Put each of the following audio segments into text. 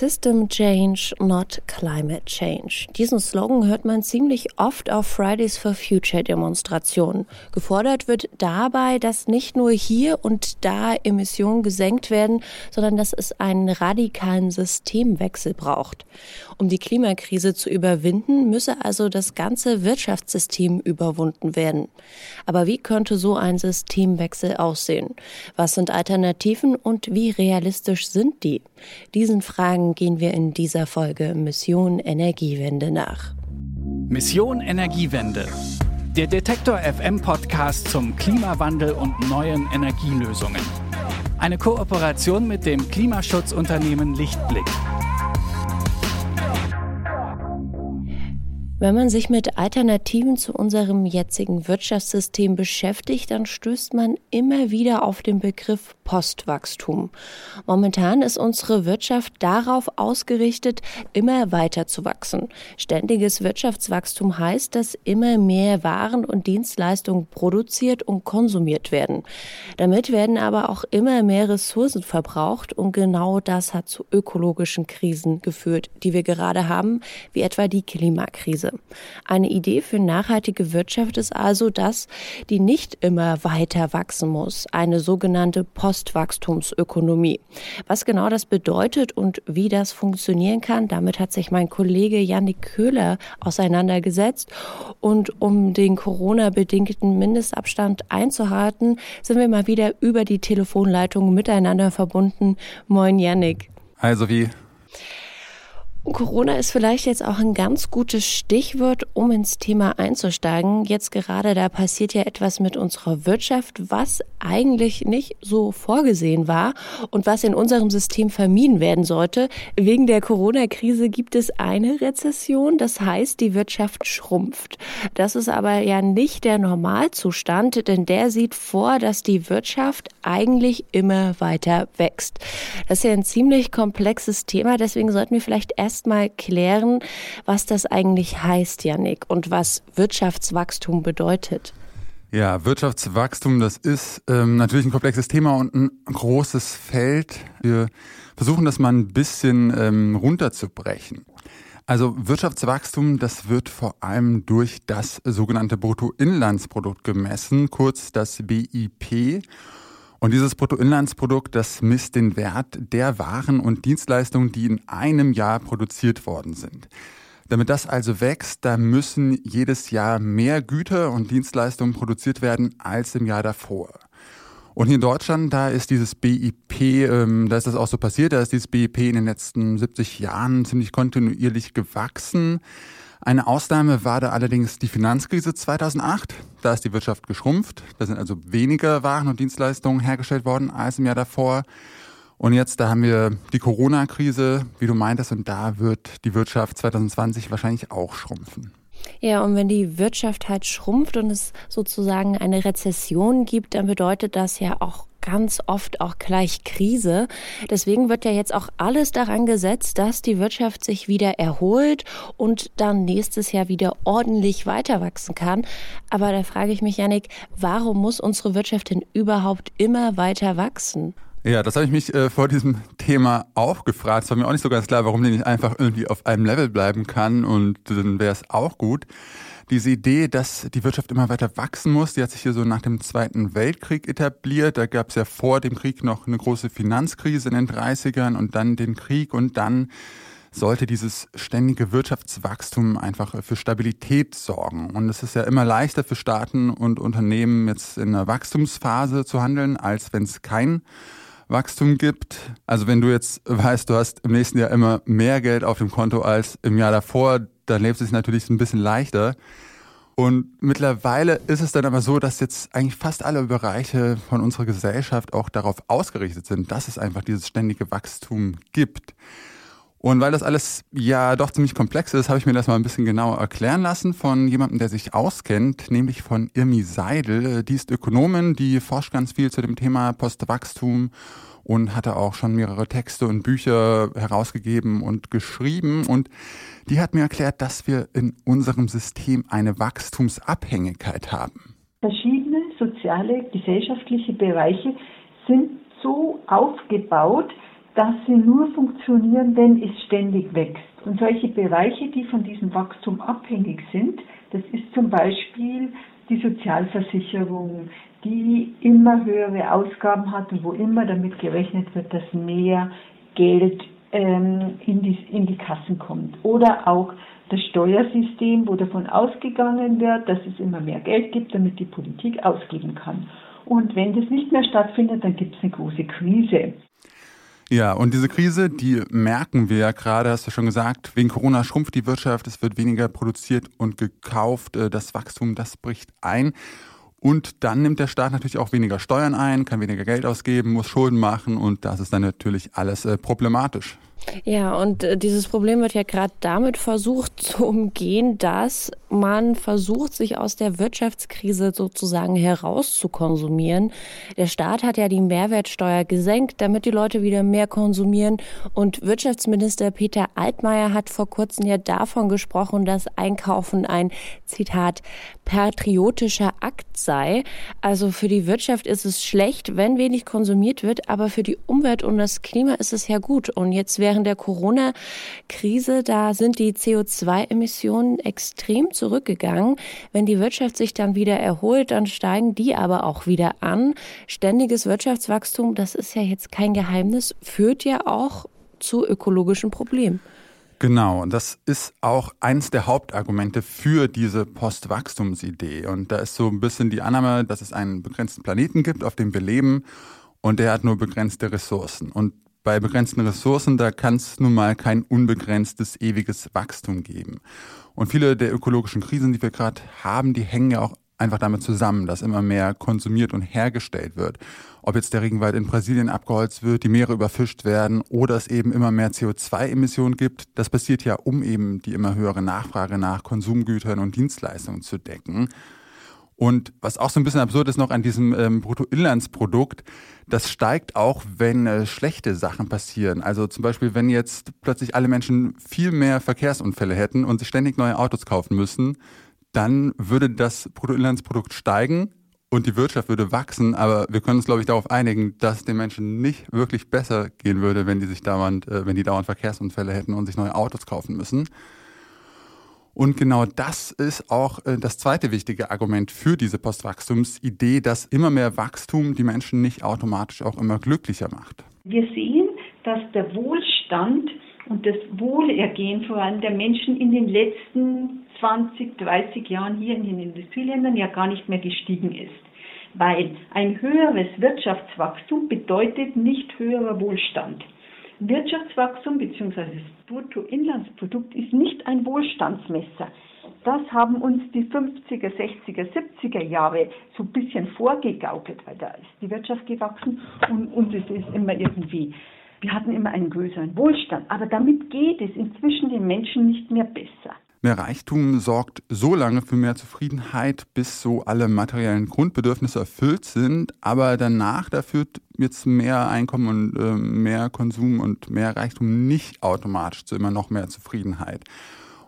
System Change, not Climate Change. Diesen Slogan hört man ziemlich oft auf Fridays for Future Demonstrationen. Gefordert wird dabei, dass nicht nur hier und da Emissionen gesenkt werden, sondern dass es einen radikalen Systemwechsel braucht. Um die Klimakrise zu überwinden, müsse also das ganze Wirtschaftssystem überwunden werden. Aber wie könnte so ein Systemwechsel aussehen? Was sind Alternativen und wie realistisch sind die? Diesen Fragen gehen wir in dieser Folge Mission Energiewende nach. Mission Energiewende. Der Detektor FM Podcast zum Klimawandel und neuen Energielösungen. Eine Kooperation mit dem Klimaschutzunternehmen Lichtblick. Wenn man sich mit Alternativen zu unserem jetzigen Wirtschaftssystem beschäftigt, dann stößt man immer wieder auf den Begriff Postwachstum. Momentan ist unsere Wirtschaft darauf ausgerichtet, immer weiter zu wachsen. Ständiges Wirtschaftswachstum heißt, dass immer mehr Waren und Dienstleistungen produziert und konsumiert werden. Damit werden aber auch immer mehr Ressourcen verbraucht und genau das hat zu ökologischen Krisen geführt, die wir gerade haben, wie etwa die Klimakrise. Eine Idee für nachhaltige Wirtschaft ist also, dass die nicht immer weiter wachsen muss, eine sogenannte Postwachstumsökonomie. Was genau das bedeutet und wie das funktionieren kann, damit hat sich mein Kollege Yannick Köhler auseinandergesetzt. Und um den Corona-bedingten Mindestabstand einzuhalten, sind wir mal wieder über die Telefonleitung miteinander verbunden. Moin Yannick. Also wie Corona ist vielleicht jetzt auch ein ganz gutes Stichwort, um ins Thema einzusteigen. Jetzt gerade da passiert ja etwas mit unserer Wirtschaft, was eigentlich nicht so vorgesehen war und was in unserem System vermieden werden sollte. Wegen der Corona-Krise gibt es eine Rezession, das heißt, die Wirtschaft schrumpft. Das ist aber ja nicht der Normalzustand, denn der sieht vor, dass die Wirtschaft eigentlich immer weiter wächst. Das ist ja ein ziemlich komplexes Thema, deswegen sollten wir vielleicht erst erstmal klären, was das eigentlich heißt, Janik, und was Wirtschaftswachstum bedeutet. Ja, Wirtschaftswachstum, das ist ähm, natürlich ein komplexes Thema und ein großes Feld. Wir versuchen das mal ein bisschen ähm, runterzubrechen. Also Wirtschaftswachstum, das wird vor allem durch das sogenannte Bruttoinlandsprodukt gemessen, kurz das BIP. Und dieses Bruttoinlandsprodukt, das misst den Wert der Waren und Dienstleistungen, die in einem Jahr produziert worden sind. Damit das also wächst, da müssen jedes Jahr mehr Güter und Dienstleistungen produziert werden als im Jahr davor. Und hier in Deutschland, da ist dieses BIP, ähm, da ist das auch so passiert, da ist dieses BIP in den letzten 70 Jahren ziemlich kontinuierlich gewachsen. Eine Ausnahme war da allerdings die Finanzkrise 2008. Da ist die Wirtschaft geschrumpft. Da sind also weniger Waren und Dienstleistungen hergestellt worden als im Jahr davor. Und jetzt, da haben wir die Corona-Krise, wie du meintest, und da wird die Wirtschaft 2020 wahrscheinlich auch schrumpfen. Ja, und wenn die Wirtschaft halt schrumpft und es sozusagen eine Rezession gibt, dann bedeutet das ja auch ganz oft auch gleich Krise. Deswegen wird ja jetzt auch alles daran gesetzt, dass die Wirtschaft sich wieder erholt und dann nächstes Jahr wieder ordentlich weiter wachsen kann. Aber da frage ich mich, Janik, warum muss unsere Wirtschaft denn überhaupt immer weiter wachsen? Ja, das habe ich mich äh, vor diesem Thema auch gefragt. Es war mir auch nicht so ganz klar, warum die nicht einfach irgendwie auf einem Level bleiben kann und dann wäre es auch gut diese Idee, dass die Wirtschaft immer weiter wachsen muss, die hat sich hier so nach dem Zweiten Weltkrieg etabliert. Da gab es ja vor dem Krieg noch eine große Finanzkrise in den 30ern und dann den Krieg und dann sollte dieses ständige Wirtschaftswachstum einfach für Stabilität sorgen. Und es ist ja immer leichter für Staaten und Unternehmen jetzt in einer Wachstumsphase zu handeln, als wenn es kein Wachstum gibt. Also wenn du jetzt weißt, du hast im nächsten Jahr immer mehr Geld auf dem Konto als im Jahr davor, dann lebt es natürlich ein bisschen leichter. Und mittlerweile ist es dann aber so, dass jetzt eigentlich fast alle Bereiche von unserer Gesellschaft auch darauf ausgerichtet sind, dass es einfach dieses ständige Wachstum gibt. Und weil das alles ja doch ziemlich komplex ist, habe ich mir das mal ein bisschen genauer erklären lassen von jemandem, der sich auskennt, nämlich von Irmi Seidel. Die ist Ökonomin, die forscht ganz viel zu dem Thema Postwachstum und hatte auch schon mehrere Texte und Bücher herausgegeben und geschrieben. Und die hat mir erklärt, dass wir in unserem System eine Wachstumsabhängigkeit haben. Verschiedene soziale, gesellschaftliche Bereiche sind so aufgebaut, dass sie nur funktionieren, wenn es ständig wächst. Und solche Bereiche, die von diesem Wachstum abhängig sind, das ist zum Beispiel die Sozialversicherung, die immer höhere Ausgaben hat und wo immer damit gerechnet wird, dass mehr Geld ähm, in, die, in die Kassen kommt. Oder auch das Steuersystem, wo davon ausgegangen wird, dass es immer mehr Geld gibt, damit die Politik ausgeben kann. Und wenn das nicht mehr stattfindet, dann gibt es eine große Krise. Ja, und diese Krise, die merken wir ja gerade, hast du schon gesagt, wegen Corona schrumpft die Wirtschaft, es wird weniger produziert und gekauft, äh, das Wachstum, das bricht ein. Und dann nimmt der Staat natürlich auch weniger Steuern ein, kann weniger Geld ausgeben, muss Schulden machen und das ist dann natürlich alles äh, problematisch. Ja, und äh, dieses Problem wird ja gerade damit versucht zu umgehen, dass man versucht, sich aus der Wirtschaftskrise sozusagen herauszukonsumieren. Der Staat hat ja die Mehrwertsteuer gesenkt, damit die Leute wieder mehr konsumieren. Und Wirtschaftsminister Peter Altmaier hat vor kurzem ja davon gesprochen, dass Einkaufen ein, Zitat, patriotischer Akt sei. Also für die Wirtschaft ist es schlecht, wenn wenig konsumiert wird, aber für die Umwelt und das Klima ist es ja gut. Und jetzt während der Corona-Krise, da sind die CO2-Emissionen extrem zurückgegangen. Wenn die Wirtschaft sich dann wieder erholt, dann steigen die aber auch wieder an. Ständiges Wirtschaftswachstum, das ist ja jetzt kein Geheimnis, führt ja auch zu ökologischen Problemen. Genau, und das ist auch eines der Hauptargumente für diese Postwachstumsidee. Und da ist so ein bisschen die Annahme, dass es einen begrenzten Planeten gibt, auf dem wir leben, und der hat nur begrenzte Ressourcen. Und bei begrenzten Ressourcen, da kann es nun mal kein unbegrenztes, ewiges Wachstum geben. Und viele der ökologischen Krisen, die wir gerade haben, die hängen ja auch einfach damit zusammen, dass immer mehr konsumiert und hergestellt wird. Ob jetzt der Regenwald in Brasilien abgeholzt wird, die Meere überfischt werden oder es eben immer mehr CO2-Emissionen gibt, das passiert ja, um eben die immer höhere Nachfrage nach Konsumgütern und Dienstleistungen zu decken. Und was auch so ein bisschen absurd ist noch an diesem ähm, Bruttoinlandsprodukt, das steigt auch, wenn äh, schlechte Sachen passieren. Also zum Beispiel, wenn jetzt plötzlich alle Menschen viel mehr Verkehrsunfälle hätten und sich ständig neue Autos kaufen müssen, dann würde das Bruttoinlandsprodukt steigen und die Wirtschaft würde wachsen, aber wir können uns, glaube ich, darauf einigen, dass den Menschen nicht wirklich besser gehen würde, wenn die sich dauernd, äh, wenn die dauernd Verkehrsunfälle hätten und sich neue Autos kaufen müssen. Und genau das ist auch äh, das zweite wichtige Argument für diese Postwachstumsidee, dass immer mehr Wachstum die Menschen nicht automatisch auch immer glücklicher macht. Wir sehen, dass der Wohlstand und das Wohlergehen vor allem der Menschen in den letzten 20, 30 Jahren hier in den Industrieländern ja gar nicht mehr gestiegen ist. Weil ein höheres Wirtschaftswachstum bedeutet nicht höherer Wohlstand. Wirtschaftswachstum bzw. das Bruttoinlandsprodukt ist nicht ein Wohlstandsmesser. Das haben uns die 50er, 60er, 70er Jahre so ein bisschen vorgegaukelt, weil da ist die Wirtschaft gewachsen und ist es immer irgendwie, wir hatten immer einen größeren Wohlstand. Aber damit geht es inzwischen den Menschen nicht mehr besser. Mehr Reichtum sorgt so lange für mehr Zufriedenheit, bis so alle materiellen Grundbedürfnisse erfüllt sind. Aber danach, da führt jetzt mehr Einkommen und äh, mehr Konsum und mehr Reichtum nicht automatisch zu immer noch mehr Zufriedenheit.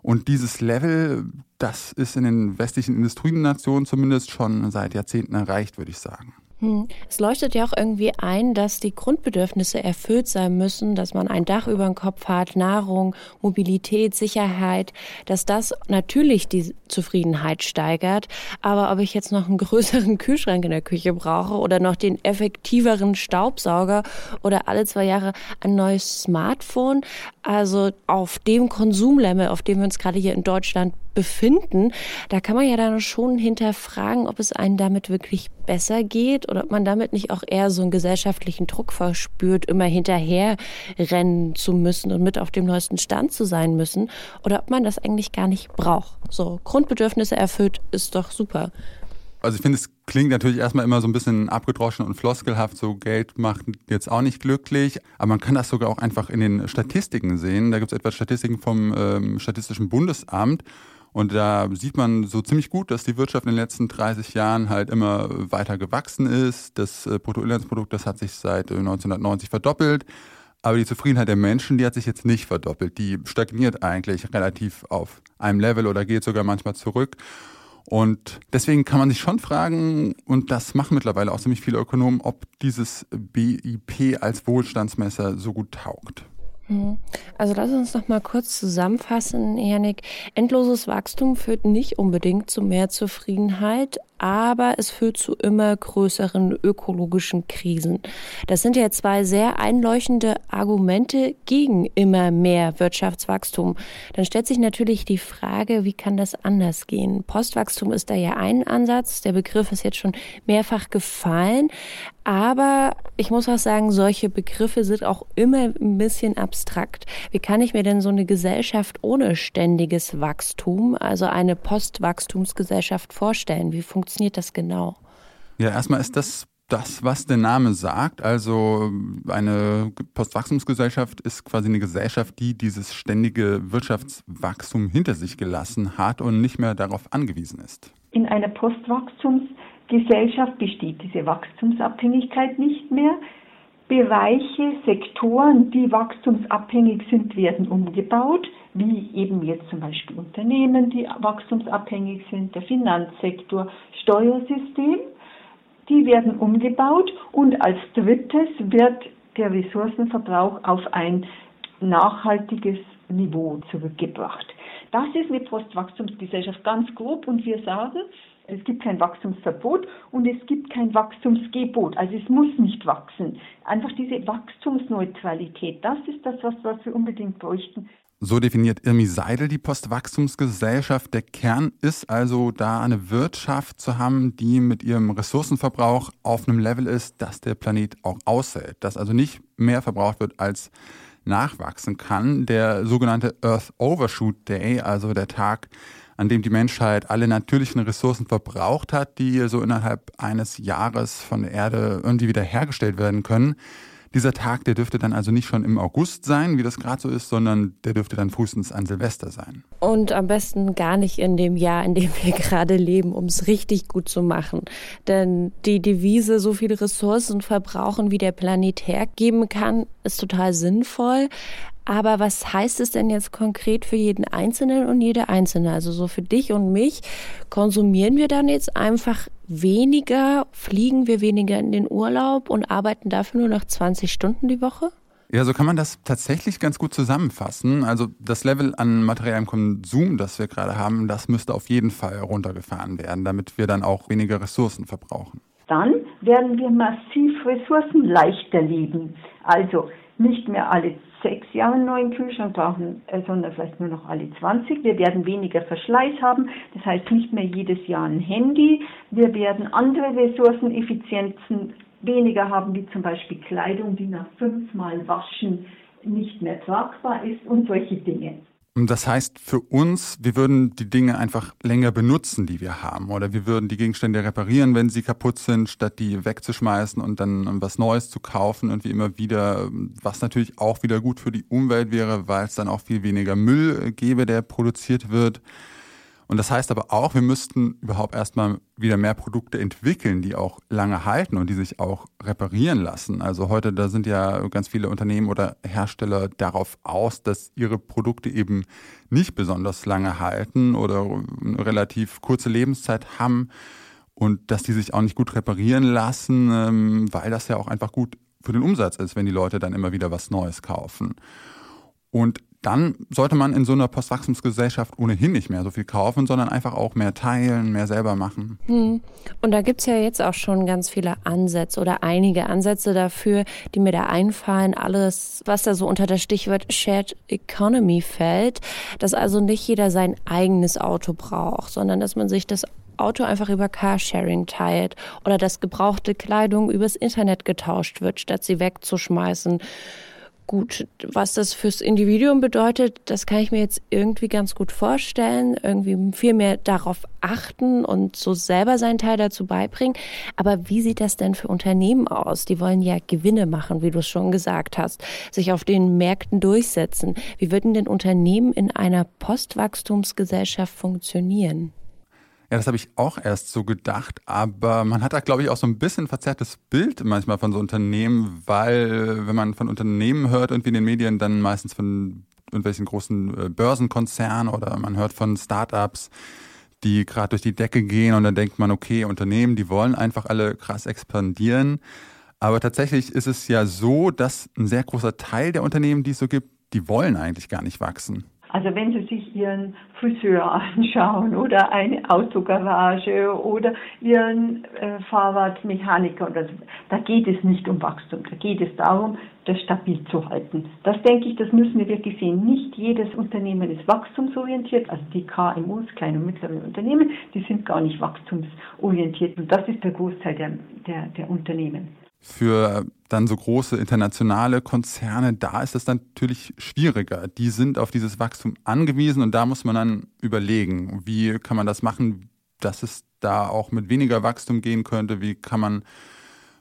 Und dieses Level, das ist in den westlichen Industrienationen zumindest schon seit Jahrzehnten erreicht, würde ich sagen. Hm. Es leuchtet ja auch irgendwie ein, dass die Grundbedürfnisse erfüllt sein müssen, dass man ein Dach über dem Kopf hat, Nahrung, Mobilität, Sicherheit, dass das natürlich die Zufriedenheit steigert. Aber ob ich jetzt noch einen größeren Kühlschrank in der Küche brauche oder noch den effektiveren Staubsauger oder alle zwei Jahre ein neues Smartphone, also auf dem Konsumlevel, auf dem wir uns gerade hier in Deutschland befinden, da kann man ja dann schon hinterfragen, ob es einem damit wirklich besser geht oder ob man damit nicht auch eher so einen gesellschaftlichen Druck verspürt, immer hinterher rennen zu müssen und mit auf dem neuesten Stand zu sein müssen oder ob man das eigentlich gar nicht braucht. So Grundbedürfnisse erfüllt ist doch super. Also ich finde, es klingt natürlich erstmal immer so ein bisschen abgedroschen und floskelhaft, so Geld macht jetzt auch nicht glücklich, aber man kann das sogar auch einfach in den Statistiken sehen. Da gibt es etwa Statistiken vom ähm, Statistischen Bundesamt und da sieht man so ziemlich gut, dass die Wirtschaft in den letzten 30 Jahren halt immer weiter gewachsen ist. Das äh, Bruttoinlandsprodukt, das hat sich seit 1990 äh, verdoppelt. Aber die Zufriedenheit der Menschen, die hat sich jetzt nicht verdoppelt. Die stagniert eigentlich relativ auf einem Level oder geht sogar manchmal zurück. Und deswegen kann man sich schon fragen, und das machen mittlerweile auch ziemlich viele Ökonomen, ob dieses BIP als Wohlstandsmesser so gut taugt. Mhm. Also lass uns noch mal kurz zusammenfassen, Janik. Endloses Wachstum führt nicht unbedingt zu mehr Zufriedenheit, aber es führt zu immer größeren ökologischen Krisen. Das sind ja zwei sehr einleuchtende Argumente gegen immer mehr Wirtschaftswachstum. Dann stellt sich natürlich die Frage, wie kann das anders gehen? Postwachstum ist da ja ein Ansatz. Der Begriff ist jetzt schon mehrfach gefallen. Aber ich muss auch sagen, solche Begriffe sind auch immer ein bisschen abstrakt. Wie kann ich mir denn so eine Gesellschaft ohne ständiges Wachstum, also eine Postwachstumsgesellschaft vorstellen? Wie funktioniert das genau? Ja, erstmal ist das das, was der Name sagt. Also eine Postwachstumsgesellschaft ist quasi eine Gesellschaft, die dieses ständige Wirtschaftswachstum hinter sich gelassen hat und nicht mehr darauf angewiesen ist. In einer Postwachstumsgesellschaft Gesellschaft besteht diese Wachstumsabhängigkeit nicht mehr. Bereiche, Sektoren, die wachstumsabhängig sind, werden umgebaut, wie eben jetzt zum Beispiel Unternehmen, die wachstumsabhängig sind, der Finanzsektor, Steuersystem. Die werden umgebaut und als drittes wird der Ressourcenverbrauch auf ein nachhaltiges Niveau zurückgebracht. Das ist eine Postwachstumsgesellschaft ganz grob und wir sagen, es gibt kein Wachstumsverbot und es gibt kein Wachstumsgebot. Also es muss nicht wachsen. Einfach diese Wachstumsneutralität, das ist das, was, wir unbedingt bräuchten. So definiert Irmi Seidel die Postwachstumsgesellschaft. Der Kern ist also da eine Wirtschaft zu haben, die mit ihrem Ressourcenverbrauch auf einem Level ist, dass der Planet auch aushält. Dass also nicht mehr verbraucht wird, als nachwachsen kann. Der sogenannte Earth Overshoot Day, also der Tag, an dem die Menschheit alle natürlichen Ressourcen verbraucht hat, die so innerhalb eines Jahres von der Erde irgendwie wieder hergestellt werden können. Dieser Tag, der dürfte dann also nicht schon im August sein, wie das gerade so ist, sondern der dürfte dann frühestens an Silvester sein. Und am besten gar nicht in dem Jahr, in dem wir gerade leben, um es richtig gut zu machen. Denn die Devise, so viele Ressourcen verbrauchen, wie der Planet hergeben kann, ist total sinnvoll. Aber was heißt es denn jetzt konkret für jeden Einzelnen und jede Einzelne? Also so für dich und mich, konsumieren wir dann jetzt einfach weniger, fliegen wir weniger in den Urlaub und arbeiten dafür nur noch 20 Stunden die Woche? Ja, so kann man das tatsächlich ganz gut zusammenfassen. Also das Level an materiellem Konsum, das wir gerade haben, das müsste auf jeden Fall runtergefahren werden, damit wir dann auch weniger Ressourcen verbrauchen. Dann werden wir massiv ressourcenleichter leben. Also nicht mehr alle sechs Jahre einen neuen Kühlschrank brauchen, äh, sondern vielleicht nur noch alle 20. Wir werden weniger Verschleiß haben, das heißt nicht mehr jedes Jahr ein Handy. Wir werden andere Ressourceneffizienzen weniger haben, wie zum Beispiel Kleidung, die nach fünfmal Waschen nicht mehr tragbar ist und solche Dinge. Das heißt für uns, wir würden die Dinge einfach länger benutzen, die wir haben. Oder wir würden die Gegenstände reparieren, wenn sie kaputt sind, statt die wegzuschmeißen und dann was Neues zu kaufen und wie immer wieder, was natürlich auch wieder gut für die Umwelt wäre, weil es dann auch viel weniger Müll gäbe, der produziert wird. Und das heißt aber auch, wir müssten überhaupt erstmal wieder mehr Produkte entwickeln, die auch lange halten und die sich auch reparieren lassen. Also heute, da sind ja ganz viele Unternehmen oder Hersteller darauf aus, dass ihre Produkte eben nicht besonders lange halten oder eine relativ kurze Lebenszeit haben und dass die sich auch nicht gut reparieren lassen, ähm, weil das ja auch einfach gut für den Umsatz ist, wenn die Leute dann immer wieder was Neues kaufen. Und dann sollte man in so einer Postwachstumsgesellschaft ohnehin nicht mehr so viel kaufen, sondern einfach auch mehr teilen, mehr selber machen. Hm. Und da gibt's ja jetzt auch schon ganz viele Ansätze oder einige Ansätze dafür, die mir da einfallen. Alles, was da so unter das Stichwort Shared Economy fällt, dass also nicht jeder sein eigenes Auto braucht, sondern dass man sich das Auto einfach über Carsharing teilt oder dass gebrauchte Kleidung übers Internet getauscht wird, statt sie wegzuschmeißen Gut, was das fürs Individuum bedeutet, das kann ich mir jetzt irgendwie ganz gut vorstellen. Irgendwie viel mehr darauf achten und so selber seinen Teil dazu beibringen. Aber wie sieht das denn für Unternehmen aus? Die wollen ja Gewinne machen, wie du es schon gesagt hast, sich auf den Märkten durchsetzen. Wie würden denn Unternehmen in einer Postwachstumsgesellschaft funktionieren? Ja, das habe ich auch erst so gedacht, aber man hat da, glaube ich, auch so ein bisschen verzerrtes Bild manchmal von so Unternehmen, weil wenn man von Unternehmen hört, irgendwie in den Medien, dann meistens von irgendwelchen großen äh, Börsenkonzernen oder man hört von Startups, die gerade durch die Decke gehen und dann denkt man, okay, Unternehmen, die wollen einfach alle krass expandieren. Aber tatsächlich ist es ja so, dass ein sehr großer Teil der Unternehmen, die es so gibt, die wollen eigentlich gar nicht wachsen. Also wenn Sie sich Ihren Friseur anschauen oder eine Autogarage oder Ihren äh, Fahrradmechaniker, oder so, da geht es nicht um Wachstum, da geht es darum, das stabil zu halten. Das denke ich, das müssen wir wirklich sehen. Nicht jedes Unternehmen ist wachstumsorientiert, also die KMUs, kleine und mittlere Unternehmen, die sind gar nicht wachstumsorientiert und das ist der Großteil der, der, der Unternehmen. Für dann so große internationale Konzerne, da ist es natürlich schwieriger. Die sind auf dieses Wachstum angewiesen und da muss man dann überlegen, wie kann man das machen, dass es da auch mit weniger Wachstum gehen könnte, wie kann man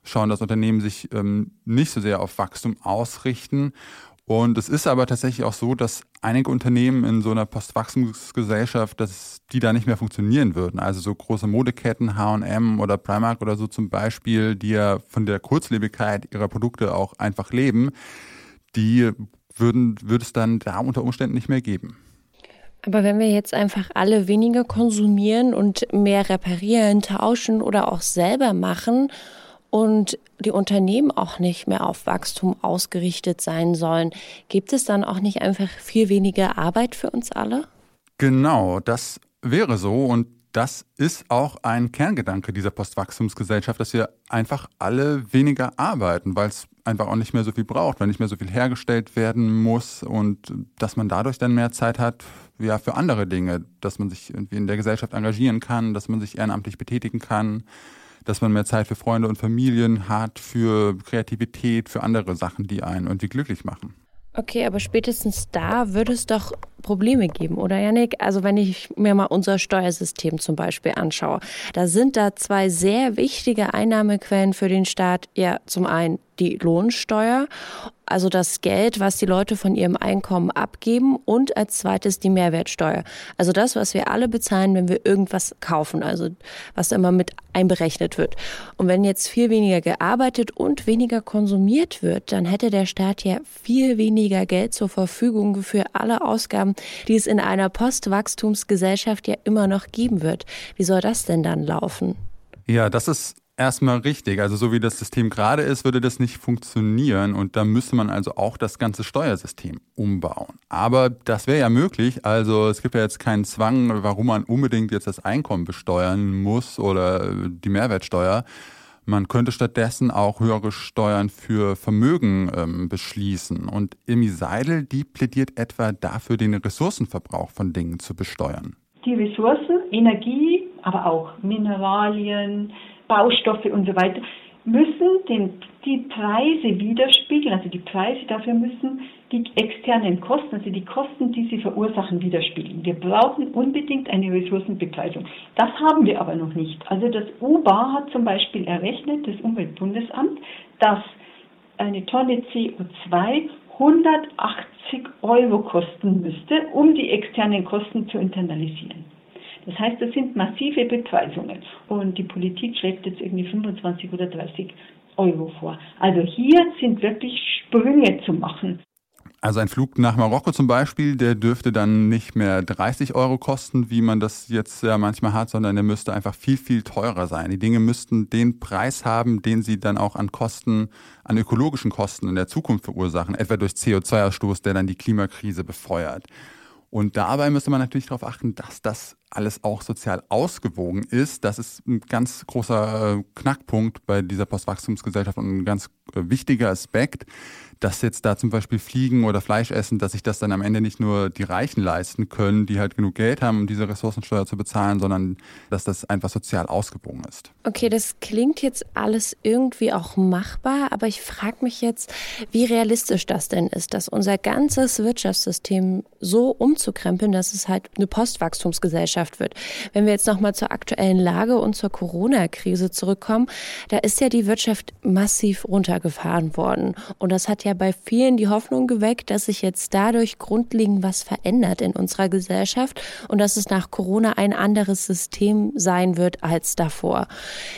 schauen, dass Unternehmen sich ähm, nicht so sehr auf Wachstum ausrichten. Und es ist aber tatsächlich auch so, dass einige Unternehmen in so einer Postwachstumsgesellschaft, dass die da nicht mehr funktionieren würden. Also so große Modeketten, H&M oder Primark oder so zum Beispiel, die ja von der Kurzlebigkeit ihrer Produkte auch einfach leben, die würden, würde es dann da unter Umständen nicht mehr geben. Aber wenn wir jetzt einfach alle weniger konsumieren und mehr reparieren, tauschen oder auch selber machen und die Unternehmen auch nicht mehr auf Wachstum ausgerichtet sein sollen, gibt es dann auch nicht einfach viel weniger Arbeit für uns alle? Genau, das wäre so. Und das ist auch ein Kerngedanke dieser Postwachstumsgesellschaft, dass wir einfach alle weniger arbeiten, weil es einfach auch nicht mehr so viel braucht, weil nicht mehr so viel hergestellt werden muss und dass man dadurch dann mehr Zeit hat ja, für andere Dinge, dass man sich irgendwie in der Gesellschaft engagieren kann, dass man sich ehrenamtlich betätigen kann, dass man mehr Zeit für Freunde und Familien hat, für Kreativität, für andere Sachen, die einen irgendwie glücklich machen. Okay, aber spätestens da würde es doch Probleme geben, oder Janik? Also wenn ich mir mal unser Steuersystem zum Beispiel anschaue, da sind da zwei sehr wichtige Einnahmequellen für den Staat. Ja, zum einen die Lohnsteuer also das Geld, was die Leute von ihrem Einkommen abgeben und als zweites die Mehrwertsteuer. Also das, was wir alle bezahlen, wenn wir irgendwas kaufen, also was immer mit einberechnet wird. Und wenn jetzt viel weniger gearbeitet und weniger konsumiert wird, dann hätte der Staat ja viel weniger Geld zur Verfügung für alle Ausgaben, die es in einer Postwachstumsgesellschaft ja immer noch geben wird. Wie soll das denn dann laufen? Ja, das ist erstmal richtig. Also so wie das System gerade ist, würde das nicht funktionieren und da müsste man also auch das ganze Steuersystem umbauen. Aber das wäre ja möglich. Also es gibt ja jetzt keinen Zwang, warum man unbedingt jetzt das Einkommen besteuern muss oder die Mehrwertsteuer. Man könnte stattdessen auch höhere Steuern für Vermögen ähm, beschließen. Und Imi Seidel, die plädiert etwa dafür, den Ressourcenverbrauch von Dingen zu besteuern. Die Ressourcen, Energie, aber auch Mineralien, Baustoffe und so weiter, müssen den, die Preise widerspiegeln. Also die Preise dafür müssen die externen Kosten, also die Kosten, die sie verursachen, widerspiegeln. Wir brauchen unbedingt eine Ressourcenbepreisung. Das haben wir aber noch nicht. Also das UBA hat zum Beispiel errechnet, das Umweltbundesamt, dass eine Tonne CO2 180 Euro kosten müsste, um die externen Kosten zu internalisieren. Das heißt, das sind massive Bepreisungen. Und die Politik schlägt jetzt irgendwie 25 oder 30 Euro vor. Also hier sind wirklich Sprünge zu machen. Also ein Flug nach Marokko zum Beispiel, der dürfte dann nicht mehr 30 Euro kosten, wie man das jetzt ja manchmal hat, sondern der müsste einfach viel, viel teurer sein. Die Dinge müssten den Preis haben, den sie dann auch an Kosten, an ökologischen Kosten in der Zukunft verursachen, etwa durch CO2-Ausstoß, der dann die Klimakrise befeuert. Und dabei müsste man natürlich darauf achten, dass das alles auch sozial ausgewogen ist. Das ist ein ganz großer äh, Knackpunkt bei dieser Postwachstumsgesellschaft und ein ganz äh, wichtiger Aspekt dass jetzt da zum Beispiel Fliegen oder Fleisch essen, dass sich das dann am Ende nicht nur die Reichen leisten können, die halt genug Geld haben, um diese Ressourcensteuer zu bezahlen, sondern dass das einfach sozial ausgebogen ist. Okay, das klingt jetzt alles irgendwie auch machbar, aber ich frage mich jetzt, wie realistisch das denn ist, dass unser ganzes Wirtschaftssystem so umzukrempeln, dass es halt eine Postwachstumsgesellschaft wird. Wenn wir jetzt nochmal zur aktuellen Lage und zur Corona-Krise zurückkommen, da ist ja die Wirtschaft massiv runtergefahren worden und das hat ja ja bei vielen die Hoffnung geweckt, dass sich jetzt dadurch grundlegend was verändert in unserer Gesellschaft und dass es nach Corona ein anderes System sein wird als davor.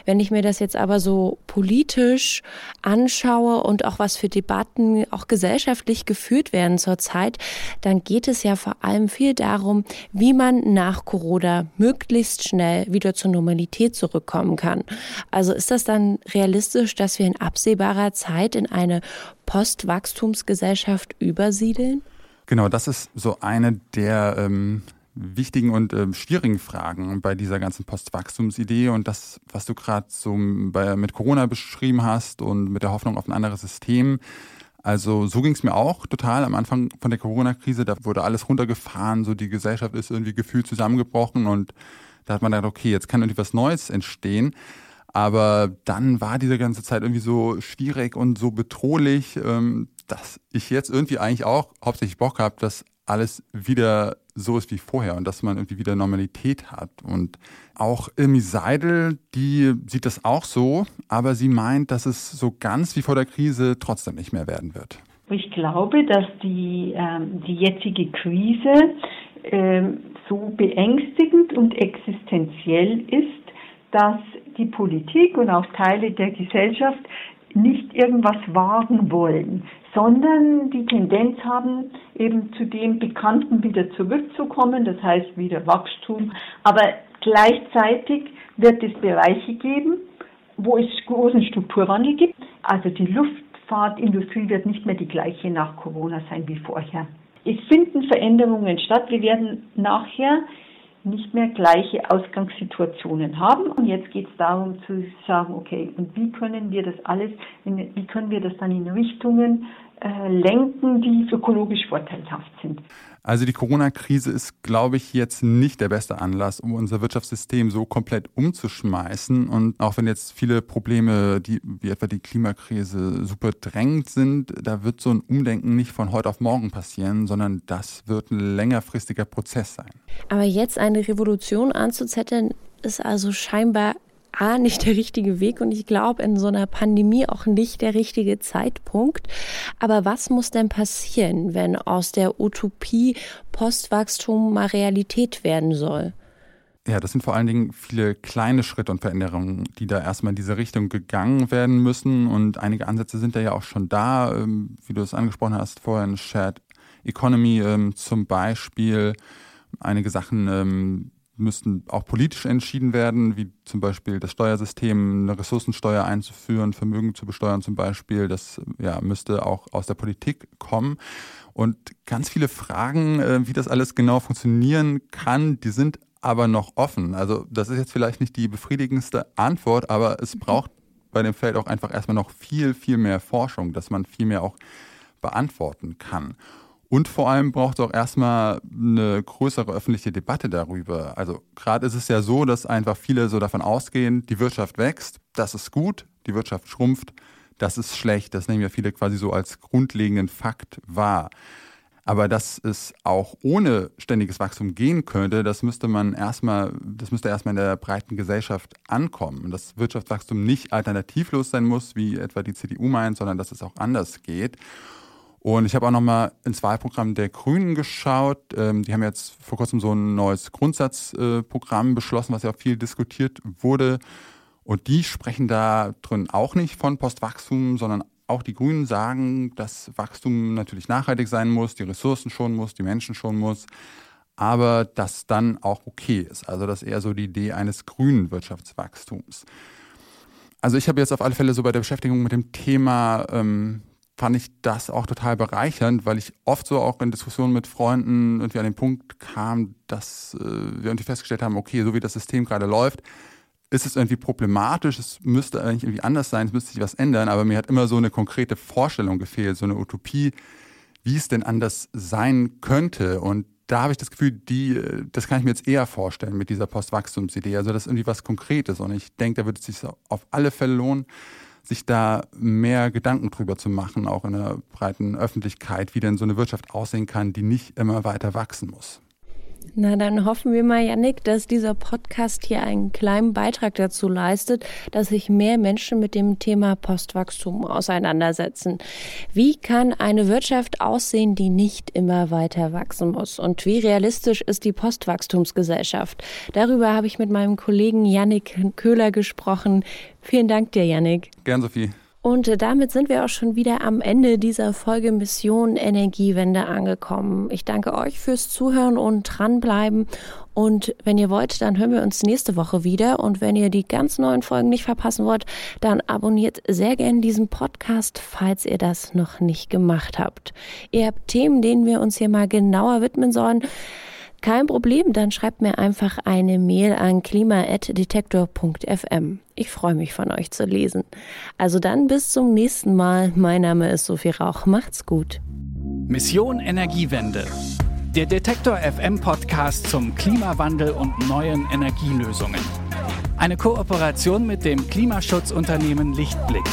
Wenn ich mir das jetzt aber so politisch anschaue und auch was für Debatten auch gesellschaftlich geführt werden zurzeit, dann geht es ja vor allem viel darum, wie man nach Corona möglichst schnell wieder zur Normalität zurückkommen kann. Also ist das dann realistisch, dass wir in absehbarer Zeit in eine Postwachstumsgesellschaft übersiedeln? Genau, das ist so eine der ähm, wichtigen und äh, schwierigen Fragen bei dieser ganzen Postwachstumsidee und das, was du gerade so bei, mit Corona beschrieben hast und mit der Hoffnung auf ein anderes System. Also so ging es mir auch total am Anfang von der Corona-Krise. Da wurde alles runtergefahren, so die Gesellschaft ist irgendwie gefühlt zusammengebrochen und da hat man gedacht, okay, jetzt kann irgendwie was Neues entstehen. Aber dann war diese ganze Zeit irgendwie so schwierig und so bedrohlich, ähm, dass ich jetzt irgendwie eigentlich auch hauptsächlich Bock habe, dass alles wieder so ist wie vorher und dass man irgendwie wieder Normalität hat. Und auch Irmi Seidel, die sieht das auch so, aber sie meint, dass es so ganz wie vor der Krise trotzdem nicht mehr werden wird. Ich glaube, dass die, ähm, die jetzige Krise ähm, so beängstigend und existenziell ist, dass die Politik und auch Teile der Gesellschaft nicht irgendwas wagen wollen, sondern die Tendenz haben, eben zu dem Bekannten wieder zurückzukommen, das heißt wieder Wachstum. Aber gleichzeitig wird es Bereiche geben, wo es großen Strukturwandel gibt. Also die Luftfahrtindustrie wird nicht mehr die gleiche nach Corona sein wie vorher. Es finden Veränderungen statt. Wir werden nachher nicht mehr gleiche Ausgangssituationen haben. Und jetzt geht es darum zu sagen, okay, und wie können wir das alles, in, wie können wir das dann in Richtungen äh, lenken, die ökologisch vorteilhaft sind. Also die Corona-Krise ist, glaube ich, jetzt nicht der beste Anlass, um unser Wirtschaftssystem so komplett umzuschmeißen. Und auch wenn jetzt viele Probleme, die, wie etwa die Klimakrise, super drängend sind, da wird so ein Umdenken nicht von heute auf morgen passieren, sondern das wird ein längerfristiger Prozess sein. Aber jetzt eine Revolution anzuzetteln, ist also scheinbar A, nicht der richtige Weg und ich glaube in so einer Pandemie auch nicht der richtige Zeitpunkt. Aber was muss denn passieren, wenn aus der Utopie Postwachstum mal Realität werden soll? Ja, das sind vor allen Dingen viele kleine Schritte und Veränderungen, die da erstmal in diese Richtung gegangen werden müssen. Und einige Ansätze sind da ja auch schon da, ähm, wie du es angesprochen hast vorhin, Shared Economy ähm, zum Beispiel. Einige Sachen ähm, müssten auch politisch entschieden werden, wie zum Beispiel das Steuersystem, eine Ressourcensteuer einzuführen, Vermögen zu besteuern zum Beispiel. Das ja, müsste auch aus der Politik kommen. Und ganz viele Fragen, äh, wie das alles genau funktionieren kann, die sind aber noch offen. Also das ist jetzt vielleicht nicht die befriedigendste Antwort, aber es mhm. braucht bei dem Feld auch einfach erstmal noch viel, viel mehr Forschung, dass man viel mehr auch beantworten kann. Und vor allem braucht es auch erstmal eine größere öffentliche Debatte darüber. Also gerade ist es ja so, dass einfach viele so davon ausgehen, die Wirtschaft wächst, das ist gut, die Wirtschaft schrumpft, das ist schlecht. Das nehmen ja viele quasi so als grundlegenden Fakt wahr. Aber dass es auch ohne ständiges Wachstum gehen könnte, das müsste man erstmal, das müsste erstmal in der breiten Gesellschaft ankommen. Dass Wirtschaftswachstum nicht alternativlos sein muss, wie etwa die CDU meint, sondern dass es auch anders geht. Und ich habe auch nochmal ins Wahlprogramm der Grünen geschaut. Ähm, die haben jetzt vor kurzem so ein neues Grundsatzprogramm äh, beschlossen, was ja auch viel diskutiert wurde. Und die sprechen da drin auch nicht von Postwachstum, sondern auch die Grünen sagen, dass Wachstum natürlich nachhaltig sein muss, die Ressourcen schon muss, die Menschen schon muss, aber das dann auch okay ist. Also das eher so die Idee eines grünen Wirtschaftswachstums. Also ich habe jetzt auf alle Fälle so bei der Beschäftigung mit dem Thema ähm, fand ich das auch total bereichernd, weil ich oft so auch in Diskussionen mit Freunden irgendwie an den Punkt kam, dass äh, wir irgendwie festgestellt haben, okay, so wie das System gerade läuft, ist es irgendwie problematisch, es müsste eigentlich irgendwie anders sein, es müsste sich was ändern, aber mir hat immer so eine konkrete Vorstellung gefehlt, so eine Utopie, wie es denn anders sein könnte. Und da habe ich das Gefühl, die, das kann ich mir jetzt eher vorstellen mit dieser Postwachstumsidee. Also das ist irgendwie was Konkretes. Und ich denke, da würde es sich auf alle Fälle lohnen, sich da mehr Gedanken drüber zu machen, auch in der breiten Öffentlichkeit, wie denn so eine Wirtschaft aussehen kann, die nicht immer weiter wachsen muss. Na, dann hoffen wir mal, Janik, dass dieser Podcast hier einen kleinen Beitrag dazu leistet, dass sich mehr Menschen mit dem Thema Postwachstum auseinandersetzen. Wie kann eine Wirtschaft aussehen, die nicht immer weiter wachsen muss? Und wie realistisch ist die Postwachstumsgesellschaft? Darüber habe ich mit meinem Kollegen Janik Köhler gesprochen. Vielen Dank dir, Janik. Gern, Sophie. Und damit sind wir auch schon wieder am Ende dieser Folge Mission Energiewende angekommen. Ich danke euch fürs Zuhören und dranbleiben. Und wenn ihr wollt, dann hören wir uns nächste Woche wieder. Und wenn ihr die ganz neuen Folgen nicht verpassen wollt, dann abonniert sehr gerne diesen Podcast, falls ihr das noch nicht gemacht habt. Ihr habt Themen, denen wir uns hier mal genauer widmen sollen. Kein Problem, dann schreibt mir einfach eine Mail an klima.detektor.fm. Ich freue mich von euch zu lesen. Also dann bis zum nächsten Mal. Mein Name ist Sophie Rauch. Macht's gut. Mission Energiewende. Der Detektor FM Podcast zum Klimawandel und neuen Energielösungen. Eine Kooperation mit dem Klimaschutzunternehmen Lichtblick.